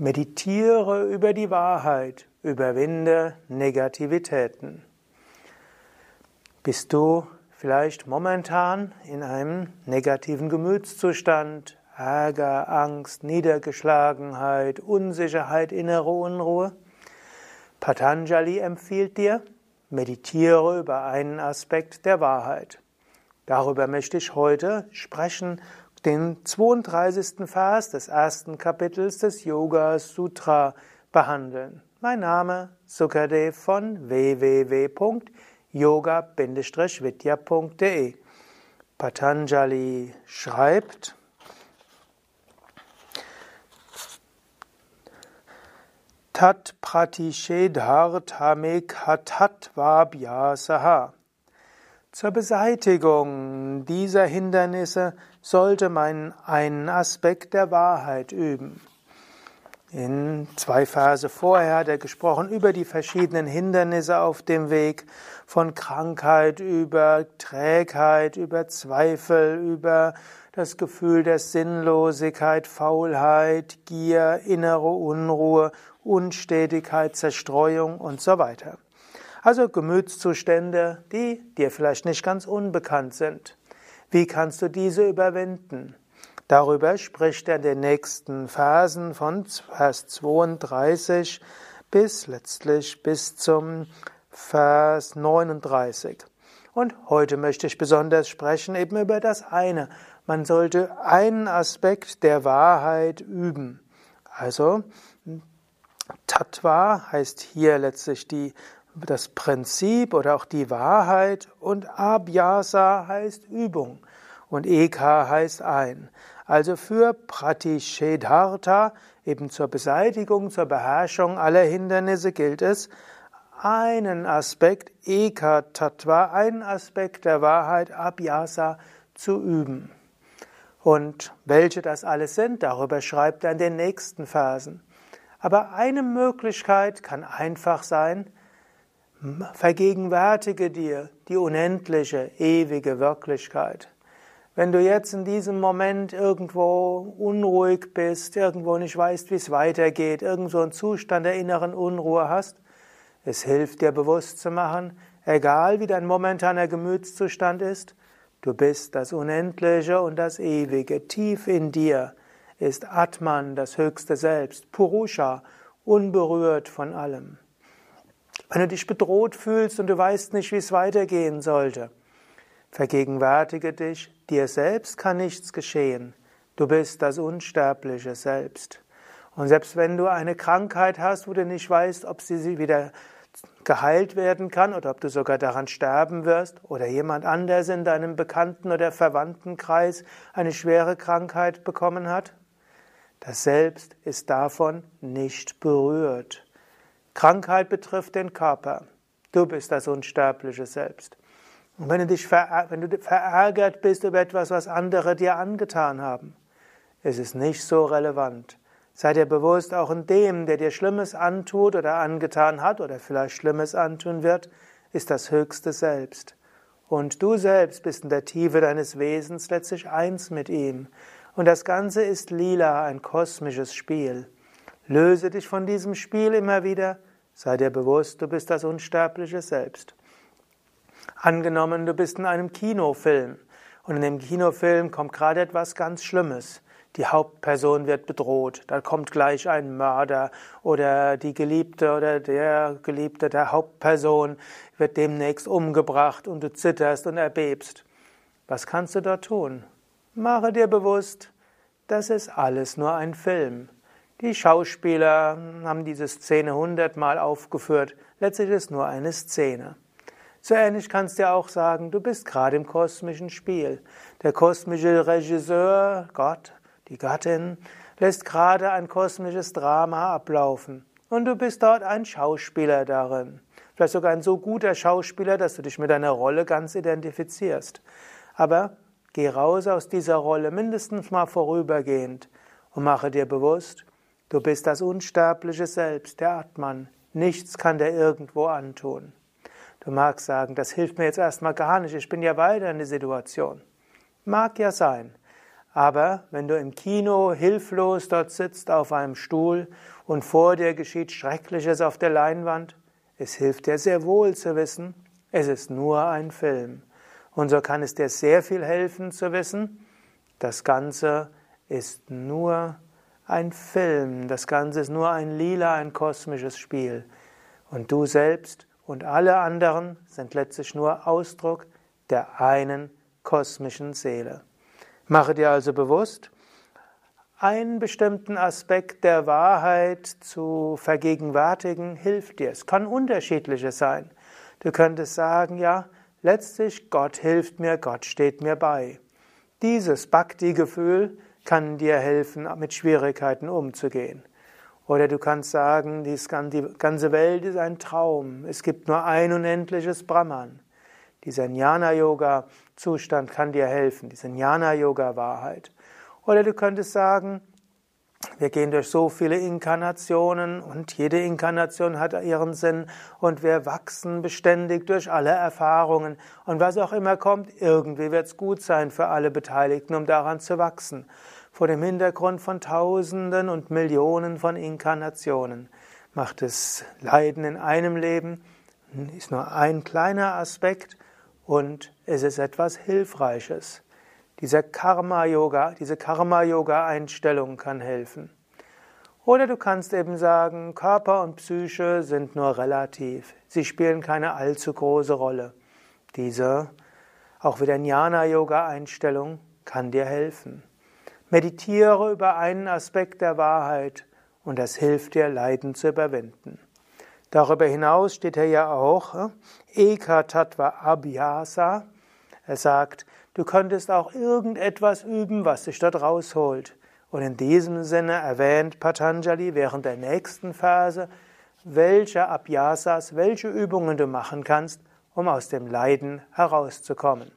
Meditiere über die Wahrheit, überwinde Negativitäten. Bist du vielleicht momentan in einem negativen Gemütszustand, Ärger, Angst, Niedergeschlagenheit, Unsicherheit, innere Unruhe? Patanjali empfiehlt dir, meditiere über einen Aspekt der Wahrheit. Darüber möchte ich heute sprechen den 32. Vers des ersten Kapitels des Yoga Sutra behandeln. Mein Name Sukadev von www.yoga-vidya.de Patanjali schreibt Tat pratishedharthamik hatat vabhyasaha zur Beseitigung dieser Hindernisse sollte man einen Aspekt der Wahrheit üben. In zwei Verse vorher hat er gesprochen über die verschiedenen Hindernisse auf dem Weg, von Krankheit über Trägheit, über Zweifel, über das Gefühl der Sinnlosigkeit, Faulheit, Gier, innere Unruhe, Unstetigkeit, Zerstreuung und so weiter. Also Gemütszustände, die dir vielleicht nicht ganz unbekannt sind. Wie kannst du diese überwinden? Darüber spricht er in den nächsten Versen von Vers 32 bis letztlich bis zum Vers 39. Und heute möchte ich besonders sprechen eben über das eine. Man sollte einen Aspekt der Wahrheit üben. Also Tattva heißt hier letztlich die das Prinzip oder auch die Wahrheit und Abhyasa heißt Übung und Eka heißt ein. Also für Pratishedharta, eben zur Beseitigung, zur Beherrschung aller Hindernisse gilt es, einen Aspekt Eka Tattva, einen Aspekt der Wahrheit Abhyasa zu üben. Und welche das alles sind, darüber schreibt er in den nächsten Versen. Aber eine Möglichkeit kann einfach sein, Vergegenwärtige dir die unendliche, ewige Wirklichkeit. Wenn du jetzt in diesem Moment irgendwo unruhig bist, irgendwo nicht weißt, wie es weitergeht, irgendwo einen Zustand der inneren Unruhe hast, es hilft dir bewusst zu machen, egal wie dein momentaner Gemütszustand ist, du bist das Unendliche und das Ewige. Tief in dir ist Atman, das höchste Selbst, Purusha, unberührt von allem. Wenn du dich bedroht fühlst und du weißt nicht, wie es weitergehen sollte, vergegenwärtige dich, dir selbst kann nichts geschehen. Du bist das unsterbliche Selbst. Und selbst wenn du eine Krankheit hast, wo du nicht weißt, ob sie wieder geheilt werden kann oder ob du sogar daran sterben wirst oder jemand anders in deinem Bekannten- oder Verwandtenkreis eine schwere Krankheit bekommen hat, das Selbst ist davon nicht berührt. Krankheit betrifft den Körper. Du bist das unsterbliche Selbst. Und wenn du dich wenn du verärgert bist über etwas, was andere dir angetan haben, ist es nicht so relevant. Sei dir bewusst, auch in dem, der dir Schlimmes antut oder angetan hat oder vielleicht Schlimmes antun wird, ist das höchste Selbst. Und du selbst bist in der Tiefe deines Wesens letztlich eins mit ihm. Und das Ganze ist lila, ein kosmisches Spiel. Löse dich von diesem Spiel immer wieder Sei dir bewusst, du bist das unsterbliche Selbst. Angenommen, du bist in einem Kinofilm und in dem Kinofilm kommt gerade etwas ganz Schlimmes. Die Hauptperson wird bedroht, da kommt gleich ein Mörder oder die Geliebte oder der Geliebte der Hauptperson wird demnächst umgebracht und du zitterst und erbebst. Was kannst du dort tun? Mache dir bewusst, das ist alles nur ein Film. Die Schauspieler haben diese Szene hundertmal aufgeführt. Letztlich ist es nur eine Szene. So ähnlich kannst du auch sagen, du bist gerade im kosmischen Spiel. Der kosmische Regisseur, Gott, die Gattin, lässt gerade ein kosmisches Drama ablaufen. Und du bist dort ein Schauspieler darin. Vielleicht sogar ein so guter Schauspieler, dass du dich mit deiner Rolle ganz identifizierst. Aber geh raus aus dieser Rolle, mindestens mal vorübergehend, und mache dir bewusst, Du bist das unsterbliche Selbst, der Atman. Nichts kann dir irgendwo antun. Du magst sagen, das hilft mir jetzt erstmal gar nicht, ich bin ja weiter in der Situation. Mag ja sein. Aber wenn du im Kino hilflos dort sitzt auf einem Stuhl und vor dir geschieht Schreckliches auf der Leinwand, es hilft dir sehr wohl zu wissen, es ist nur ein Film. Und so kann es dir sehr viel helfen zu wissen, das Ganze ist nur ein Film, das Ganze ist nur ein lila, ein kosmisches Spiel. Und du selbst und alle anderen sind letztlich nur Ausdruck der einen kosmischen Seele. Mache dir also bewusst, einen bestimmten Aspekt der Wahrheit zu vergegenwärtigen, hilft dir. Es kann unterschiedliches sein. Du könntest sagen, ja, letztlich Gott hilft mir, Gott steht mir bei. Dieses Bhakti-Gefühl kann dir helfen, mit Schwierigkeiten umzugehen. Oder du kannst sagen, die ganze Welt ist ein Traum. Es gibt nur ein unendliches Brahman. Dieser Jnana-Yoga-Zustand kann dir helfen, diese Jnana-Yoga-Wahrheit. Oder du könntest sagen, wir gehen durch so viele Inkarnationen und jede Inkarnation hat ihren Sinn und wir wachsen beständig durch alle Erfahrungen und was auch immer kommt, irgendwie wird es gut sein für alle Beteiligten, um daran zu wachsen vor dem Hintergrund von Tausenden und Millionen von Inkarnationen. Macht es Leiden in einem Leben, ist nur ein kleiner Aspekt und es ist etwas Hilfreiches. Dieser Karma-Yoga, diese Karma-Yoga-Einstellung kann helfen. Oder du kannst eben sagen, Körper und Psyche sind nur relativ. Sie spielen keine allzu große Rolle. Diese, auch wieder Jnana-Yoga-Einstellung kann dir helfen. Meditiere über einen Aspekt der Wahrheit und das hilft dir, Leiden zu überwinden. Darüber hinaus steht hier ja auch äh, Eka Tattva Abhyasa. Er sagt, du könntest auch irgendetwas üben, was dich dort rausholt. Und in diesem Sinne erwähnt Patanjali während der nächsten Phase, welche Abhyasas, welche Übungen du machen kannst, um aus dem Leiden herauszukommen.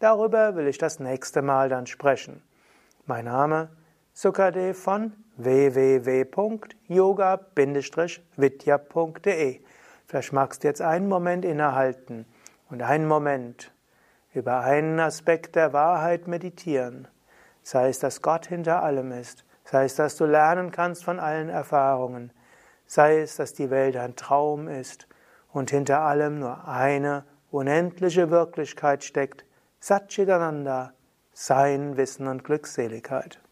Darüber will ich das nächste Mal dann sprechen. Mein Name Sukadev von www.yoga-vidya.de. Vielleicht magst du jetzt einen Moment innehalten und einen Moment über einen Aspekt der Wahrheit meditieren. Sei es, dass Gott hinter allem ist, sei es, dass du lernen kannst von allen Erfahrungen, sei es, dass die Welt ein Traum ist und hinter allem nur eine unendliche Wirklichkeit steckt, Satchitananda, sein Wissen und Glückseligkeit.